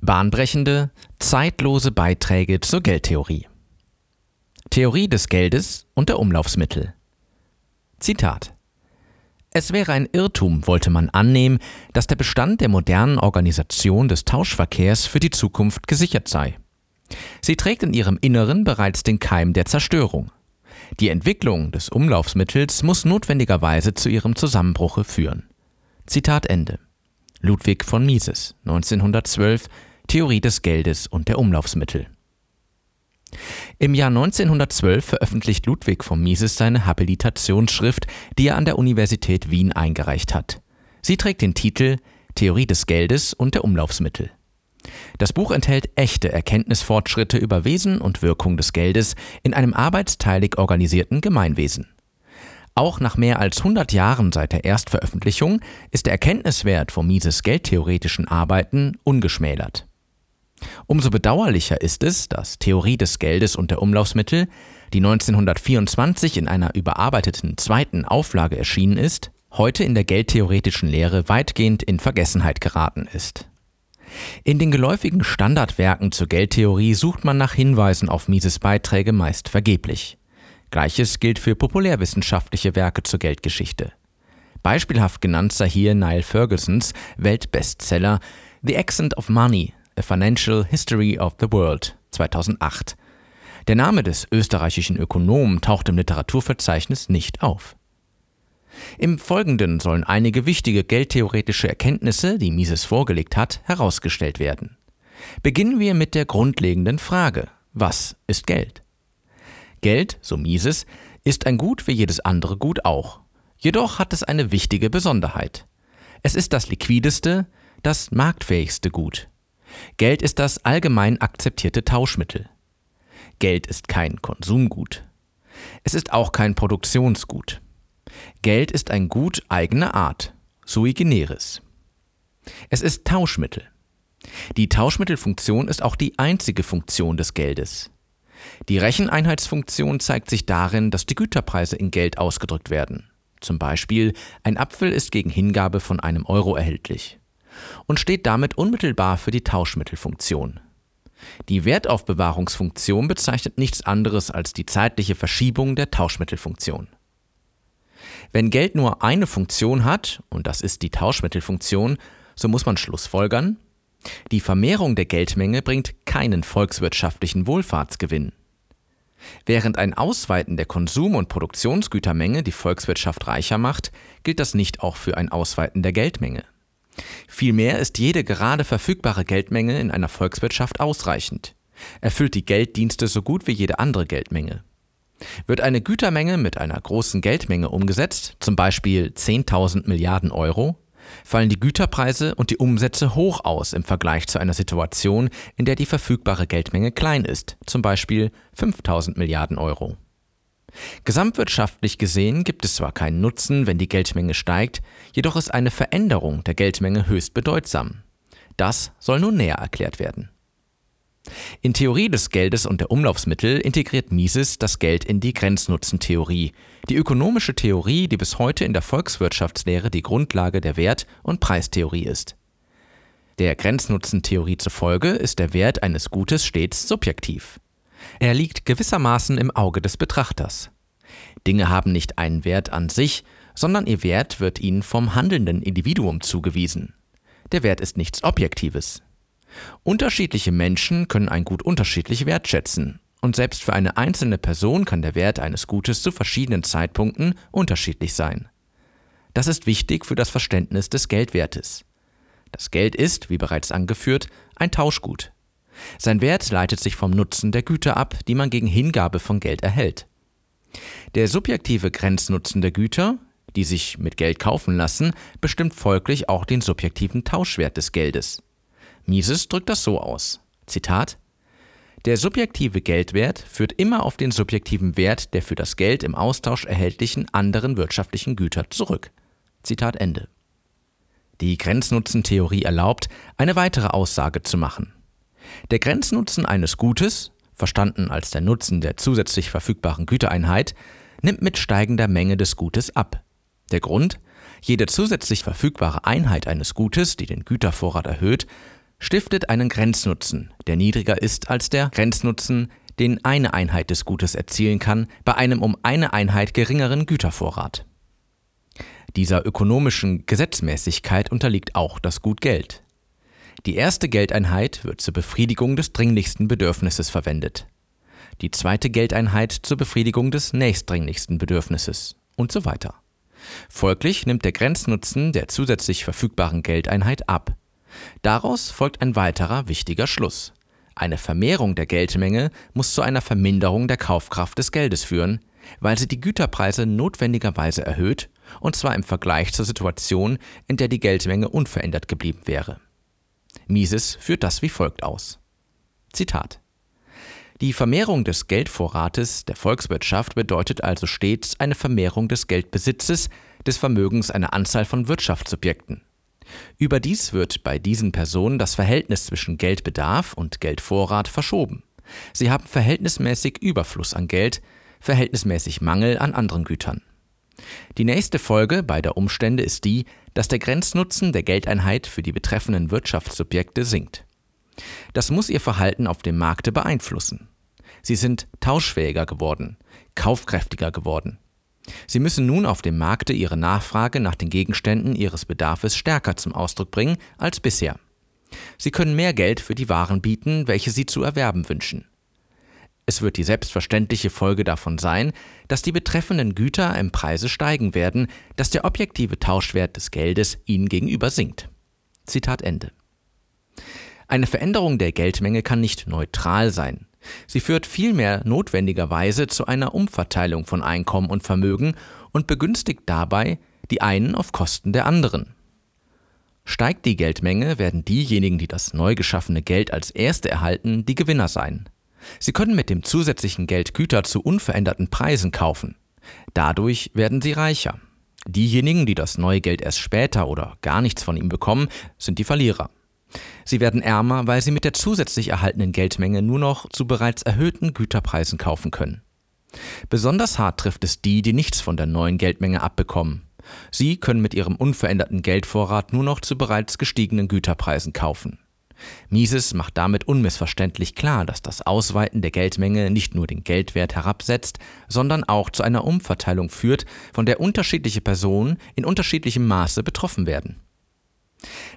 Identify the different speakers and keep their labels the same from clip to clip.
Speaker 1: Bahnbrechende, zeitlose Beiträge zur Geldtheorie. Theorie des Geldes und der Umlaufsmittel. Zitat es wäre ein Irrtum, wollte man annehmen, dass der Bestand der modernen Organisation des Tauschverkehrs für die Zukunft gesichert sei. Sie trägt in ihrem Inneren bereits den Keim der Zerstörung. Die Entwicklung des Umlaufsmittels muss notwendigerweise zu ihrem Zusammenbruche führen. Zitat Ende. Ludwig von Mises, 1912, Theorie des Geldes und der Umlaufsmittel. Im Jahr 1912 veröffentlicht Ludwig von Mises seine Habilitationsschrift, die er an der Universität Wien eingereicht hat. Sie trägt den Titel Theorie des Geldes und der Umlaufsmittel. Das Buch enthält echte Erkenntnisfortschritte über Wesen und Wirkung des Geldes in einem arbeitsteilig organisierten Gemeinwesen. Auch nach mehr als 100 Jahren seit der Erstveröffentlichung ist der Erkenntniswert von Mises geldtheoretischen Arbeiten ungeschmälert. Umso bedauerlicher ist es, dass Theorie des Geldes und der Umlaufsmittel, die 1924 in einer überarbeiteten zweiten Auflage erschienen ist, heute in der geldtheoretischen Lehre weitgehend in Vergessenheit geraten ist. In den geläufigen Standardwerken zur Geldtheorie sucht man nach Hinweisen auf Mises Beiträge meist vergeblich. Gleiches gilt für populärwissenschaftliche Werke zur Geldgeschichte. Beispielhaft genannt sei hier Niall Fergusons Weltbestseller The Accent of Money A Financial History of the World 2008. Der Name des österreichischen Ökonomen taucht im Literaturverzeichnis nicht auf. Im Folgenden sollen einige wichtige geldtheoretische Erkenntnisse, die Mises vorgelegt hat, herausgestellt werden. Beginnen wir mit der grundlegenden Frage: Was ist Geld? Geld, so Mises, ist ein Gut wie jedes andere Gut auch. Jedoch hat es eine wichtige Besonderheit. Es ist das liquideste, das marktfähigste Gut. Geld ist das allgemein akzeptierte Tauschmittel. Geld ist kein Konsumgut. Es ist auch kein Produktionsgut. Geld ist ein Gut eigener Art, sui generis. Es ist Tauschmittel. Die Tauschmittelfunktion ist auch die einzige Funktion des Geldes. Die Recheneinheitsfunktion zeigt sich darin, dass die Güterpreise in Geld ausgedrückt werden. Zum Beispiel, ein Apfel ist gegen Hingabe von einem Euro erhältlich und steht damit unmittelbar für die Tauschmittelfunktion. Die Wertaufbewahrungsfunktion bezeichnet nichts anderes als die zeitliche Verschiebung der Tauschmittelfunktion. Wenn Geld nur eine Funktion hat, und das ist die Tauschmittelfunktion, so muss man schlussfolgern, die Vermehrung der Geldmenge bringt keinen volkswirtschaftlichen Wohlfahrtsgewinn. Während ein Ausweiten der Konsum- und Produktionsgütermenge die Volkswirtschaft reicher macht, gilt das nicht auch für ein Ausweiten der Geldmenge. Vielmehr ist jede gerade verfügbare Geldmenge in einer Volkswirtschaft ausreichend, erfüllt die Gelddienste so gut wie jede andere Geldmenge. Wird eine Gütermenge mit einer großen Geldmenge umgesetzt, zum Beispiel 10.000 Milliarden Euro, fallen die Güterpreise und die Umsätze hoch aus im Vergleich zu einer Situation, in der die verfügbare Geldmenge klein ist, zum Beispiel 5000 Milliarden Euro. Gesamtwirtschaftlich gesehen gibt es zwar keinen Nutzen, wenn die Geldmenge steigt, jedoch ist eine Veränderung der Geldmenge höchst bedeutsam. Das soll nun näher erklärt werden. In Theorie des Geldes und der Umlaufsmittel integriert Mises das Geld in die Grenznutzentheorie, die ökonomische Theorie, die bis heute in der Volkswirtschaftslehre die Grundlage der Wert- und Preistheorie ist. Der Grenznutzentheorie zufolge ist der Wert eines Gutes stets subjektiv. Er liegt gewissermaßen im Auge des Betrachters. Dinge haben nicht einen Wert an sich, sondern ihr Wert wird ihnen vom handelnden Individuum zugewiesen. Der Wert ist nichts Objektives. Unterschiedliche Menschen können ein Gut unterschiedlich wertschätzen, und selbst für eine einzelne Person kann der Wert eines Gutes zu verschiedenen Zeitpunkten unterschiedlich sein. Das ist wichtig für das Verständnis des Geldwertes. Das Geld ist, wie bereits angeführt, ein Tauschgut. Sein Wert leitet sich vom Nutzen der Güter ab, die man gegen Hingabe von Geld erhält. Der subjektive Grenznutzen der Güter, die sich mit Geld kaufen lassen, bestimmt folglich auch den subjektiven Tauschwert des Geldes. Mises drückt das so aus. Zitat Der subjektive Geldwert führt immer auf den subjektiven Wert der für das Geld im Austausch erhältlichen anderen wirtschaftlichen Güter zurück. Zitat Ende. Die Grenznutzentheorie erlaubt, eine weitere Aussage zu machen. Der Grenznutzen eines Gutes, verstanden als der Nutzen der zusätzlich verfügbaren Gütereinheit, nimmt mit steigender Menge des Gutes ab. Der Grund? Jede zusätzlich verfügbare Einheit eines Gutes, die den Gütervorrat erhöht, stiftet einen Grenznutzen, der niedriger ist als der Grenznutzen, den eine Einheit des Gutes erzielen kann, bei einem um eine Einheit geringeren Gütervorrat. Dieser ökonomischen Gesetzmäßigkeit unterliegt auch das Gut Geld. Die erste Geldeinheit wird zur Befriedigung des dringlichsten Bedürfnisses verwendet. Die zweite Geldeinheit zur Befriedigung des nächstdringlichsten Bedürfnisses und so weiter. Folglich nimmt der Grenznutzen der zusätzlich verfügbaren Geldeinheit ab. Daraus folgt ein weiterer wichtiger Schluss. Eine Vermehrung der Geldmenge muss zu einer Verminderung der Kaufkraft des Geldes führen, weil sie die Güterpreise notwendigerweise erhöht, und zwar im Vergleich zur Situation, in der die Geldmenge unverändert geblieben wäre. Mises führt das wie folgt aus. Zitat die Vermehrung des Geldvorrates der Volkswirtschaft bedeutet also stets eine Vermehrung des Geldbesitzes, des Vermögens einer Anzahl von Wirtschaftssubjekten. Überdies wird bei diesen Personen das Verhältnis zwischen Geldbedarf und Geldvorrat verschoben. Sie haben verhältnismäßig Überfluss an Geld, verhältnismäßig Mangel an anderen Gütern. Die nächste Folge beider Umstände ist die, dass der Grenznutzen der Geldeinheit für die betreffenden Wirtschaftssubjekte sinkt. Das muss ihr Verhalten auf dem Markte beeinflussen. Sie sind tauschfähiger geworden, kaufkräftiger geworden. Sie müssen nun auf dem Markte ihre Nachfrage nach den Gegenständen ihres Bedarfes stärker zum Ausdruck bringen als bisher. Sie können mehr Geld für die Waren bieten, welche sie zu erwerben wünschen. Es wird die selbstverständliche Folge davon sein, dass die betreffenden Güter im Preise steigen werden, dass der objektive Tauschwert des Geldes ihnen gegenüber sinkt. Zitat Ende. Eine Veränderung der Geldmenge kann nicht neutral sein. Sie führt vielmehr notwendigerweise zu einer Umverteilung von Einkommen und Vermögen und begünstigt dabei die einen auf Kosten der anderen. Steigt die Geldmenge, werden diejenigen, die das neu geschaffene Geld als erste erhalten, die Gewinner sein. Sie können mit dem zusätzlichen Geld Güter zu unveränderten Preisen kaufen. Dadurch werden sie reicher. Diejenigen, die das neue Geld erst später oder gar nichts von ihm bekommen, sind die Verlierer. Sie werden ärmer, weil sie mit der zusätzlich erhaltenen Geldmenge nur noch zu bereits erhöhten Güterpreisen kaufen können. Besonders hart trifft es die, die nichts von der neuen Geldmenge abbekommen. Sie können mit ihrem unveränderten Geldvorrat nur noch zu bereits gestiegenen Güterpreisen kaufen. Mises macht damit unmissverständlich klar, dass das Ausweiten der Geldmenge nicht nur den Geldwert herabsetzt, sondern auch zu einer Umverteilung führt, von der unterschiedliche Personen in unterschiedlichem Maße betroffen werden.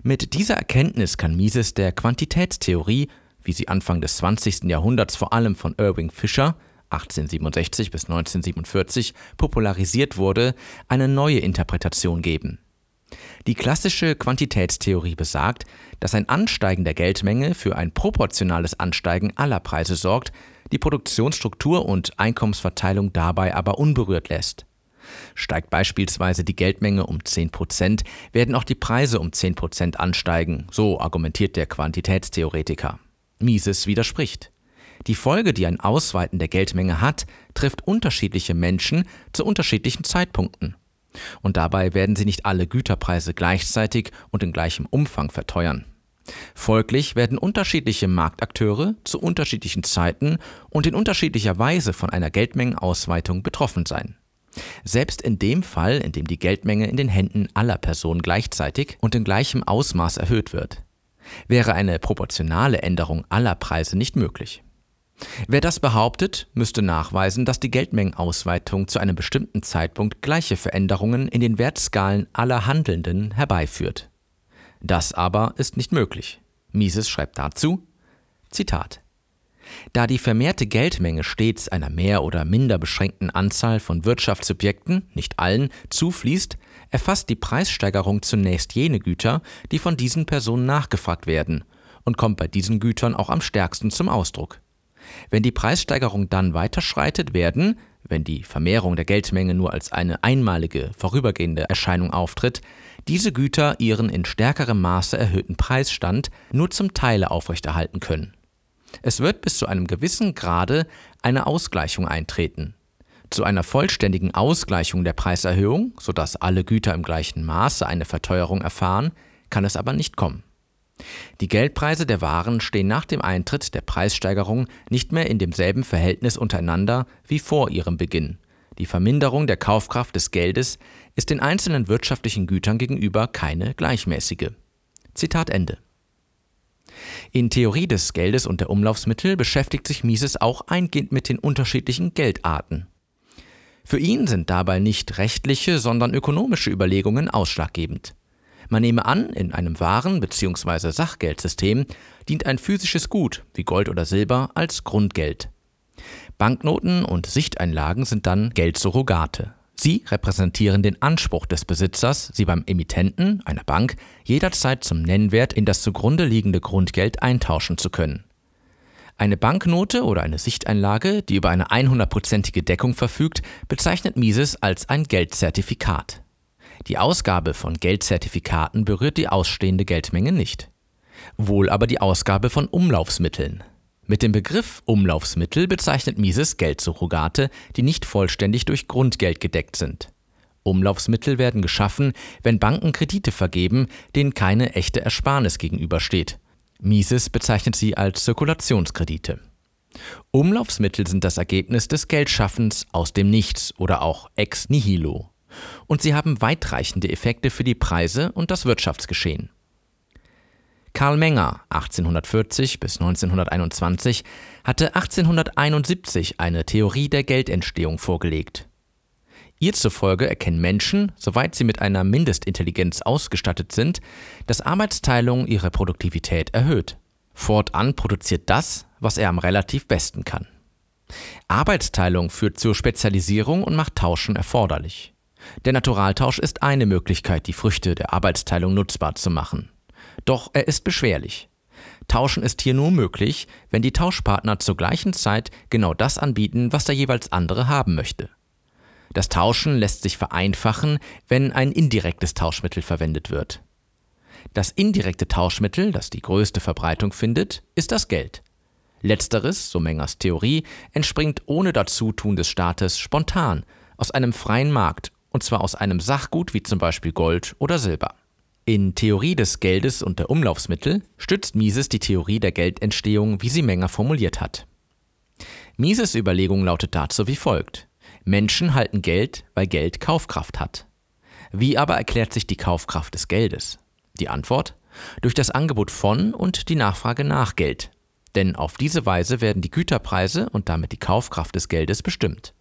Speaker 1: Mit dieser Erkenntnis kann Mises der Quantitätstheorie, wie sie Anfang des 20. Jahrhunderts vor allem von Irving Fisher 1867 bis 1947 popularisiert wurde, eine neue Interpretation geben. Die klassische Quantitätstheorie besagt, dass ein Ansteigen der Geldmenge für ein proportionales Ansteigen aller Preise sorgt, die Produktionsstruktur und Einkommensverteilung dabei aber unberührt lässt. Steigt beispielsweise die Geldmenge um 10 Prozent, werden auch die Preise um 10 Prozent ansteigen, so argumentiert der Quantitätstheoretiker. Mises widerspricht. Die Folge, die ein Ausweiten der Geldmenge hat, trifft unterschiedliche Menschen zu unterschiedlichen Zeitpunkten. Und dabei werden sie nicht alle Güterpreise gleichzeitig und in gleichem Umfang verteuern. Folglich werden unterschiedliche Marktakteure zu unterschiedlichen Zeiten und in unterschiedlicher Weise von einer Geldmengenausweitung betroffen sein. Selbst in dem Fall, in dem die Geldmenge in den Händen aller Personen gleichzeitig und in gleichem Ausmaß erhöht wird, wäre eine proportionale Änderung aller Preise nicht möglich. Wer das behauptet, müsste nachweisen, dass die Geldmengenausweitung zu einem bestimmten Zeitpunkt gleiche Veränderungen in den Wertskalen aller Handelnden herbeiführt. Das aber ist nicht möglich. Mises schreibt dazu, Zitat, da die vermehrte Geldmenge stets einer mehr oder minder beschränkten Anzahl von Wirtschaftssubjekten, nicht allen, zufließt, erfasst die Preissteigerung zunächst jene Güter, die von diesen Personen nachgefragt werden, und kommt bei diesen Gütern auch am stärksten zum Ausdruck. Wenn die Preissteigerung dann weiterschreitet, werden, wenn die Vermehrung der Geldmenge nur als eine einmalige, vorübergehende Erscheinung auftritt, diese Güter ihren in stärkerem Maße erhöhten Preisstand nur zum Teile aufrechterhalten können. Es wird bis zu einem gewissen Grade eine Ausgleichung eintreten. Zu einer vollständigen Ausgleichung der Preiserhöhung, sodass alle Güter im gleichen Maße eine Verteuerung erfahren, kann es aber nicht kommen. Die Geldpreise der Waren stehen nach dem Eintritt der Preissteigerung nicht mehr in demselben Verhältnis untereinander wie vor ihrem Beginn. Die Verminderung der Kaufkraft des Geldes ist den einzelnen wirtschaftlichen Gütern gegenüber keine gleichmäßige. Zitat Ende. In Theorie des Geldes und der Umlaufsmittel beschäftigt sich Mises auch eingehend mit den unterschiedlichen Geldarten. Für ihn sind dabei nicht rechtliche, sondern ökonomische Überlegungen ausschlaggebend. Man nehme an, in einem Waren- bzw. Sachgeldsystem dient ein physisches Gut wie Gold oder Silber als Grundgeld. Banknoten und Sichteinlagen sind dann Geldsurrogate. Sie repräsentieren den Anspruch des Besitzers, sie beim Emittenten, einer Bank, jederzeit zum Nennwert in das zugrunde liegende Grundgeld eintauschen zu können. Eine Banknote oder eine Sichteinlage, die über eine 100%ige Deckung verfügt, bezeichnet Mises als ein Geldzertifikat. Die Ausgabe von Geldzertifikaten berührt die ausstehende Geldmenge nicht. Wohl aber die Ausgabe von Umlaufsmitteln. Mit dem Begriff Umlaufsmittel bezeichnet Mises Geldsurrogate, die nicht vollständig durch Grundgeld gedeckt sind. Umlaufsmittel werden geschaffen, wenn Banken Kredite vergeben, denen keine echte Ersparnis gegenübersteht. Mises bezeichnet sie als Zirkulationskredite. Umlaufsmittel sind das Ergebnis des Geldschaffens aus dem Nichts oder auch ex nihilo. Und sie haben weitreichende Effekte für die Preise und das Wirtschaftsgeschehen. Karl Menger, 1840 bis 1921, hatte 1871 eine Theorie der Geldentstehung vorgelegt. Ihr zufolge erkennen Menschen, soweit sie mit einer Mindestintelligenz ausgestattet sind, dass Arbeitsteilung ihre Produktivität erhöht. Fortan produziert das, was er am relativ besten kann. Arbeitsteilung führt zur Spezialisierung und macht Tauschen erforderlich. Der Naturaltausch ist eine Möglichkeit, die Früchte der Arbeitsteilung nutzbar zu machen. Doch er ist beschwerlich. Tauschen ist hier nur möglich, wenn die Tauschpartner zur gleichen Zeit genau das anbieten, was der jeweils andere haben möchte. Das Tauschen lässt sich vereinfachen, wenn ein indirektes Tauschmittel verwendet wird. Das indirekte Tauschmittel, das die größte Verbreitung findet, ist das Geld. Letzteres, so Mengers Theorie, entspringt ohne Dazutun des Staates spontan aus einem freien Markt, und zwar aus einem Sachgut wie zum Beispiel Gold oder Silber. In Theorie des Geldes und der Umlaufsmittel stützt Mises die Theorie der Geldentstehung, wie sie Menger formuliert hat. Mises Überlegung lautet dazu wie folgt. Menschen halten Geld, weil Geld Kaufkraft hat. Wie aber erklärt sich die Kaufkraft des Geldes? Die Antwort? Durch das Angebot von und die Nachfrage nach Geld. Denn auf diese Weise werden die Güterpreise und damit die Kaufkraft des Geldes bestimmt.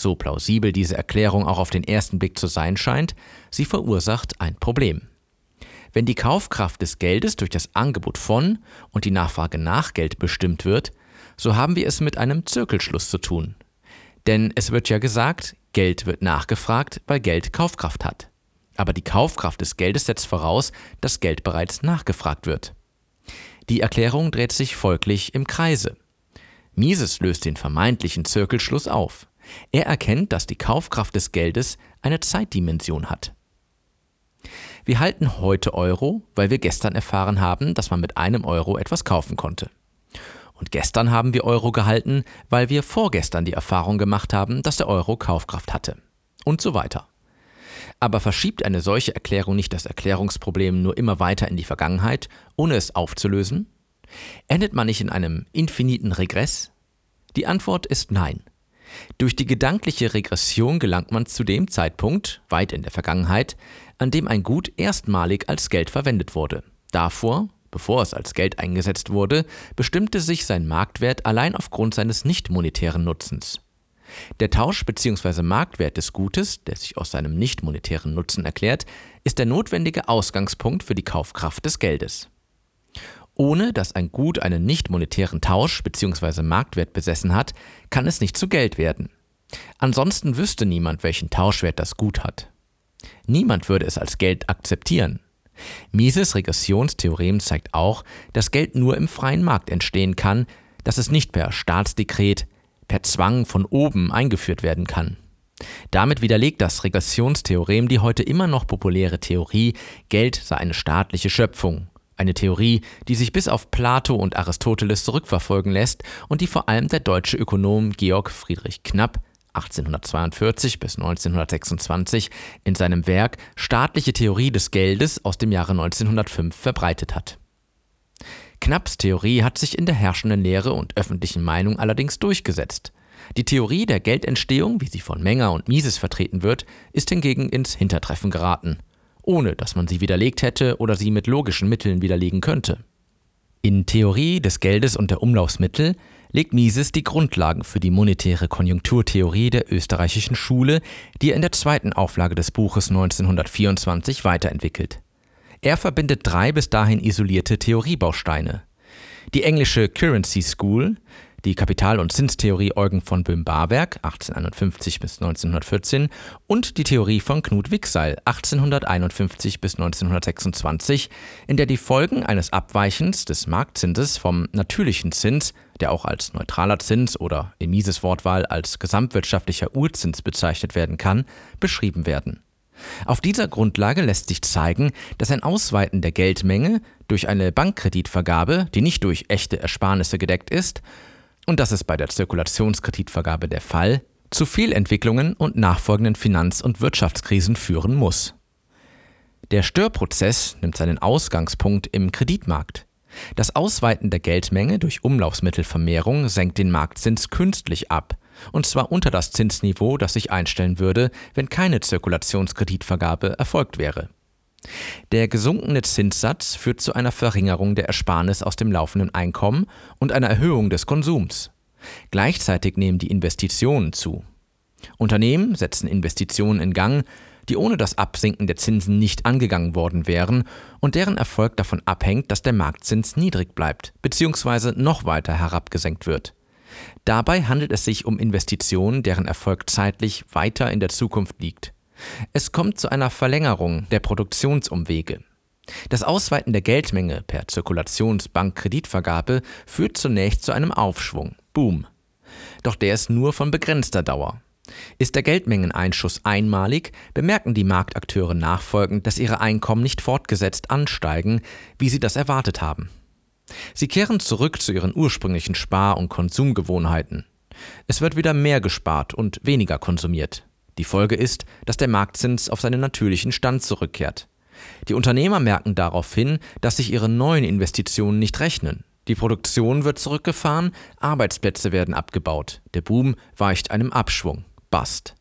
Speaker 1: So plausibel diese Erklärung auch auf den ersten Blick zu sein scheint, sie verursacht ein Problem. Wenn die Kaufkraft des Geldes durch das Angebot von und die Nachfrage nach Geld bestimmt wird, so haben wir es mit einem Zirkelschluss zu tun. Denn es wird ja gesagt, Geld wird nachgefragt, weil Geld Kaufkraft hat. Aber die Kaufkraft des Geldes setzt voraus, dass Geld bereits nachgefragt wird. Die Erklärung dreht sich folglich im Kreise. Mises löst den vermeintlichen Zirkelschluss auf. Er erkennt, dass die Kaufkraft des Geldes eine Zeitdimension hat. Wir halten heute Euro, weil wir gestern erfahren haben, dass man mit einem Euro etwas kaufen konnte. Und gestern haben wir Euro gehalten, weil wir vorgestern die Erfahrung gemacht haben, dass der Euro Kaufkraft hatte. Und so weiter. Aber verschiebt eine solche Erklärung nicht das Erklärungsproblem nur immer weiter in die Vergangenheit, ohne es aufzulösen? Endet man nicht in einem infiniten Regress? Die Antwort ist nein. Durch die gedankliche Regression gelangt man zu dem Zeitpunkt, weit in der Vergangenheit, an dem ein Gut erstmalig als Geld verwendet wurde. Davor, bevor es als Geld eingesetzt wurde, bestimmte sich sein Marktwert allein aufgrund seines nicht monetären Nutzens. Der Tausch bzw. Marktwert des Gutes, der sich aus seinem nicht monetären Nutzen erklärt, ist der notwendige Ausgangspunkt für die Kaufkraft des Geldes. Ohne dass ein Gut einen nicht monetären Tausch bzw. Marktwert besessen hat, kann es nicht zu Geld werden. Ansonsten wüsste niemand, welchen Tauschwert das Gut hat. Niemand würde es als Geld akzeptieren. Mises Regressionstheorem zeigt auch, dass Geld nur im freien Markt entstehen kann, dass es nicht per Staatsdekret, per Zwang von oben eingeführt werden kann. Damit widerlegt das Regressionstheorem die heute immer noch populäre Theorie, Geld sei eine staatliche Schöpfung. Eine Theorie, die sich bis auf Plato und Aristoteles zurückverfolgen lässt und die vor allem der deutsche Ökonom Georg Friedrich Knapp 1842 bis 1926 in seinem Werk Staatliche Theorie des Geldes aus dem Jahre 1905 verbreitet hat. Knapps Theorie hat sich in der herrschenden Lehre und öffentlichen Meinung allerdings durchgesetzt. Die Theorie der Geldentstehung, wie sie von Menger und Mises vertreten wird, ist hingegen ins Hintertreffen geraten, ohne dass man sie widerlegt hätte oder sie mit logischen Mitteln widerlegen könnte. In Theorie des Geldes und der Umlaufsmittel legt Mises die Grundlagen für die monetäre Konjunkturtheorie der österreichischen Schule, die er in der zweiten Auflage des Buches 1924 weiterentwickelt. Er verbindet drei bis dahin isolierte Theoriebausteine. Die englische Currency School, die Kapital- und Zinstheorie Eugen von Böhm-Barwerk 1851 bis 1914 und die Theorie von Knut Wicksall 1851 bis 1926, in der die Folgen eines Abweichens des Marktzinses vom natürlichen Zins, der auch als neutraler Zins oder in Mises Wortwahl als gesamtwirtschaftlicher Urzins bezeichnet werden kann, beschrieben werden. Auf dieser Grundlage lässt sich zeigen, dass ein Ausweiten der Geldmenge durch eine Bankkreditvergabe, die nicht durch echte Ersparnisse gedeckt ist, und das ist bei der Zirkulationskreditvergabe der Fall, zu Fehlentwicklungen und nachfolgenden Finanz- und Wirtschaftskrisen führen muss. Der Störprozess nimmt seinen Ausgangspunkt im Kreditmarkt. Das Ausweiten der Geldmenge durch Umlaufsmittelvermehrung senkt den Marktzins künstlich ab, und zwar unter das Zinsniveau, das sich einstellen würde, wenn keine Zirkulationskreditvergabe erfolgt wäre. Der gesunkene Zinssatz führt zu einer Verringerung der Ersparnis aus dem laufenden Einkommen und einer Erhöhung des Konsums. Gleichzeitig nehmen die Investitionen zu. Unternehmen setzen Investitionen in Gang, die ohne das Absinken der Zinsen nicht angegangen worden wären und deren Erfolg davon abhängt, dass der Marktzins niedrig bleibt bzw. noch weiter herabgesenkt wird. Dabei handelt es sich um Investitionen, deren Erfolg zeitlich weiter in der Zukunft liegt. Es kommt zu einer Verlängerung der Produktionsumwege. Das Ausweiten der Geldmenge per Zirkulationsbankkreditvergabe führt zunächst zu einem Aufschwung, Boom. Doch der ist nur von begrenzter Dauer. Ist der Geldmengeneinschuss einmalig, bemerken die Marktakteure nachfolgend, dass ihre Einkommen nicht fortgesetzt ansteigen, wie sie das erwartet haben. Sie kehren zurück zu ihren ursprünglichen Spar- und Konsumgewohnheiten. Es wird wieder mehr gespart und weniger konsumiert. Die Folge ist, dass der Marktzins auf seinen natürlichen Stand zurückkehrt. Die Unternehmer merken daraufhin, dass sich ihre neuen Investitionen nicht rechnen. Die Produktion wird zurückgefahren, Arbeitsplätze werden abgebaut, der Boom weicht einem Abschwung. Bust.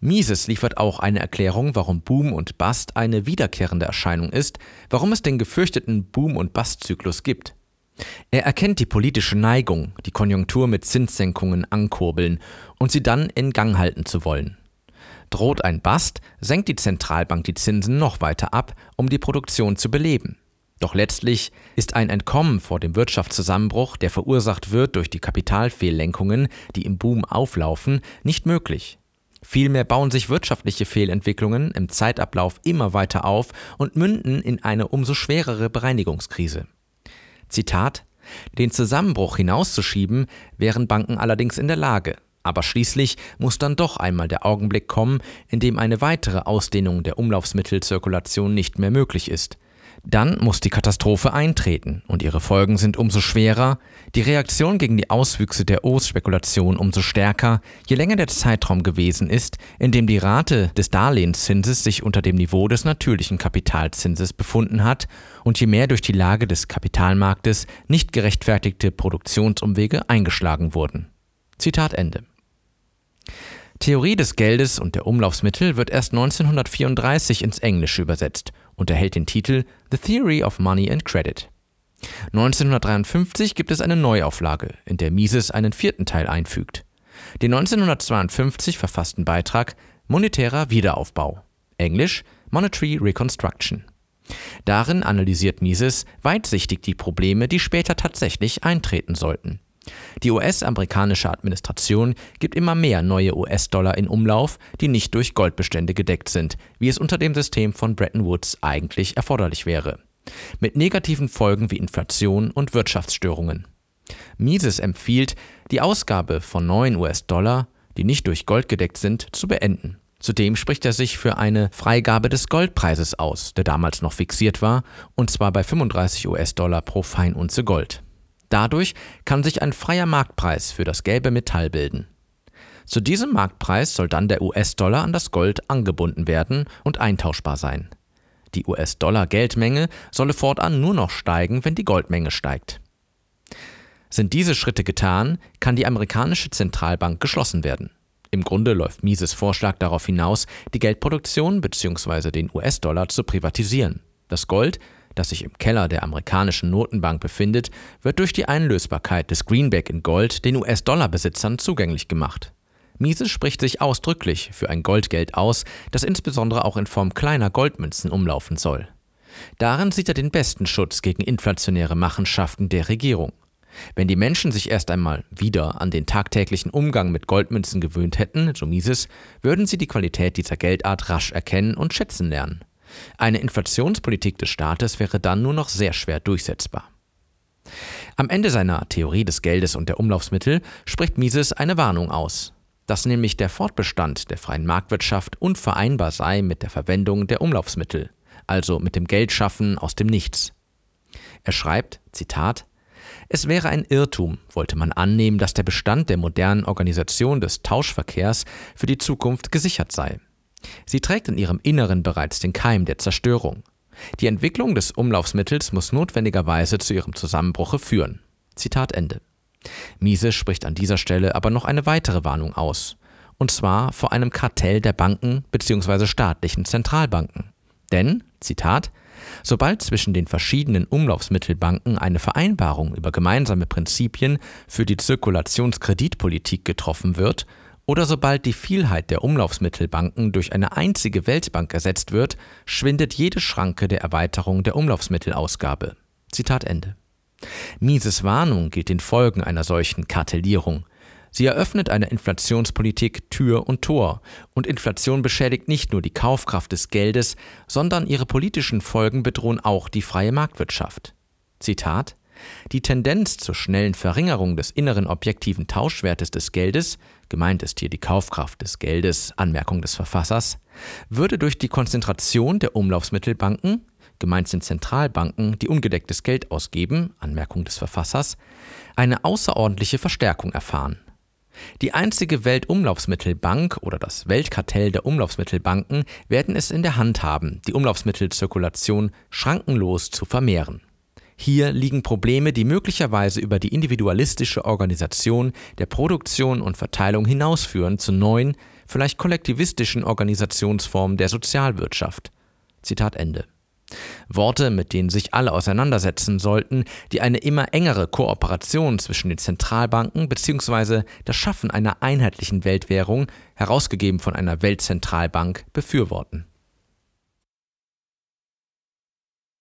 Speaker 1: Mises liefert auch eine Erklärung, warum Boom und Bust eine wiederkehrende Erscheinung ist, warum es den gefürchteten Boom- und Bust-Zyklus gibt. Er erkennt die politische Neigung, die Konjunktur mit Zinssenkungen ankurbeln und sie dann in Gang halten zu wollen. Droht ein Bust, senkt die Zentralbank die Zinsen noch weiter ab, um die Produktion zu beleben. Doch letztlich ist ein Entkommen vor dem Wirtschaftszusammenbruch, der verursacht wird durch die Kapitalfehllenkungen, die im Boom auflaufen, nicht möglich. Vielmehr bauen sich wirtschaftliche Fehlentwicklungen im Zeitablauf immer weiter auf und münden in eine umso schwerere Bereinigungskrise. Zitat Den Zusammenbruch hinauszuschieben, wären Banken allerdings in der Lage, aber schließlich muss dann doch einmal der Augenblick kommen, in dem eine weitere Ausdehnung der Umlaufsmittelzirkulation nicht mehr möglich ist. Dann muss die Katastrophe eintreten und ihre Folgen sind umso schwerer, die Reaktion gegen die Auswüchse der OS-Spekulation umso stärker, je länger der Zeitraum gewesen ist, in dem die Rate des Darlehenszinses sich unter dem Niveau des natürlichen Kapitalzinses befunden hat und je mehr durch die Lage des Kapitalmarktes nicht gerechtfertigte Produktionsumwege eingeschlagen wurden. Zitat Ende. Theorie des Geldes und der Umlaufsmittel wird erst 1934 ins Englische übersetzt und erhält den Titel The Theory of Money and Credit. 1953 gibt es eine Neuauflage, in der Mises einen vierten Teil einfügt. Den 1952 verfassten Beitrag Monetärer Wiederaufbau, Englisch Monetary Reconstruction. Darin analysiert Mises weitsichtig die Probleme, die später tatsächlich eintreten sollten. Die US-amerikanische Administration gibt immer mehr neue US-Dollar in Umlauf, die nicht durch Goldbestände gedeckt sind, wie es unter dem System von Bretton Woods eigentlich erforderlich wäre. Mit negativen Folgen wie Inflation und Wirtschaftsstörungen. Mises empfiehlt, die Ausgabe von neuen US-Dollar, die nicht durch Gold gedeckt sind, zu beenden. Zudem spricht er sich für eine Freigabe des Goldpreises aus, der damals noch fixiert war, und zwar bei 35 US-Dollar pro Feinunze Gold. Dadurch kann sich ein freier Marktpreis für das gelbe Metall bilden. Zu diesem Marktpreis soll dann der US-Dollar an das Gold angebunden werden und eintauschbar sein. Die US-Dollar-Geldmenge solle fortan nur noch steigen, wenn die Goldmenge steigt. Sind diese Schritte getan, kann die amerikanische Zentralbank geschlossen werden. Im Grunde läuft Mises Vorschlag darauf hinaus, die Geldproduktion bzw. den US-Dollar zu privatisieren. Das Gold das sich im Keller der amerikanischen Notenbank befindet, wird durch die Einlösbarkeit des Greenback in Gold den US-Dollar-Besitzern zugänglich gemacht. Mises spricht sich ausdrücklich für ein Goldgeld aus, das insbesondere auch in Form kleiner Goldmünzen umlaufen soll. Darin sieht er den besten Schutz gegen inflationäre Machenschaften der Regierung. Wenn die Menschen sich erst einmal wieder an den tagtäglichen Umgang mit Goldmünzen gewöhnt hätten, so Mises, würden sie die Qualität dieser Geldart rasch erkennen und schätzen lernen. Eine Inflationspolitik des Staates wäre dann nur noch sehr schwer durchsetzbar. Am Ende seiner Theorie des Geldes und der Umlaufsmittel spricht Mises eine Warnung aus, dass nämlich der Fortbestand der freien Marktwirtschaft unvereinbar sei mit der Verwendung der Umlaufsmittel, also mit dem Geldschaffen aus dem Nichts. Er schreibt, Zitat, es wäre ein Irrtum, wollte man annehmen, dass der Bestand der modernen Organisation des Tauschverkehrs für die Zukunft gesichert sei. Sie trägt in ihrem Inneren bereits den Keim der Zerstörung. Die Entwicklung des Umlaufsmittels muss notwendigerweise zu ihrem Zusammenbruche führen. Zitat Ende. Mises spricht an dieser Stelle aber noch eine weitere Warnung aus, und zwar vor einem Kartell der Banken bzw. staatlichen Zentralbanken. Denn, Zitat, sobald zwischen den verschiedenen Umlaufsmittelbanken eine Vereinbarung über gemeinsame Prinzipien für die Zirkulationskreditpolitik getroffen wird, oder sobald die Vielheit der Umlaufsmittelbanken durch eine einzige Weltbank ersetzt wird, schwindet jede Schranke der Erweiterung der Umlaufsmittelausgabe. Zitat Ende. Mises Warnung gilt den Folgen einer solchen Kartellierung. Sie eröffnet einer Inflationspolitik Tür und Tor, und Inflation beschädigt nicht nur die Kaufkraft des Geldes, sondern ihre politischen Folgen bedrohen auch die freie Marktwirtschaft. Zitat die Tendenz zur schnellen Verringerung des inneren objektiven Tauschwertes des Geldes, gemeint ist hier die Kaufkraft des Geldes, Anmerkung des Verfassers, würde durch die Konzentration der Umlaufsmittelbanken, gemeint sind Zentralbanken, die ungedecktes Geld ausgeben, Anmerkung des Verfassers, eine außerordentliche Verstärkung erfahren. Die einzige Weltumlaufsmittelbank oder das Weltkartell der Umlaufsmittelbanken werden es in der Hand haben, die Umlaufsmittelzirkulation schrankenlos zu vermehren. Hier liegen Probleme, die möglicherweise über die individualistische Organisation der Produktion und Verteilung hinausführen zu neuen, vielleicht kollektivistischen Organisationsformen der Sozialwirtschaft. Zitat Ende. Worte, mit denen sich alle auseinandersetzen sollten, die eine immer engere Kooperation zwischen den Zentralbanken bzw. das Schaffen einer einheitlichen Weltwährung, herausgegeben von einer Weltzentralbank, befürworten.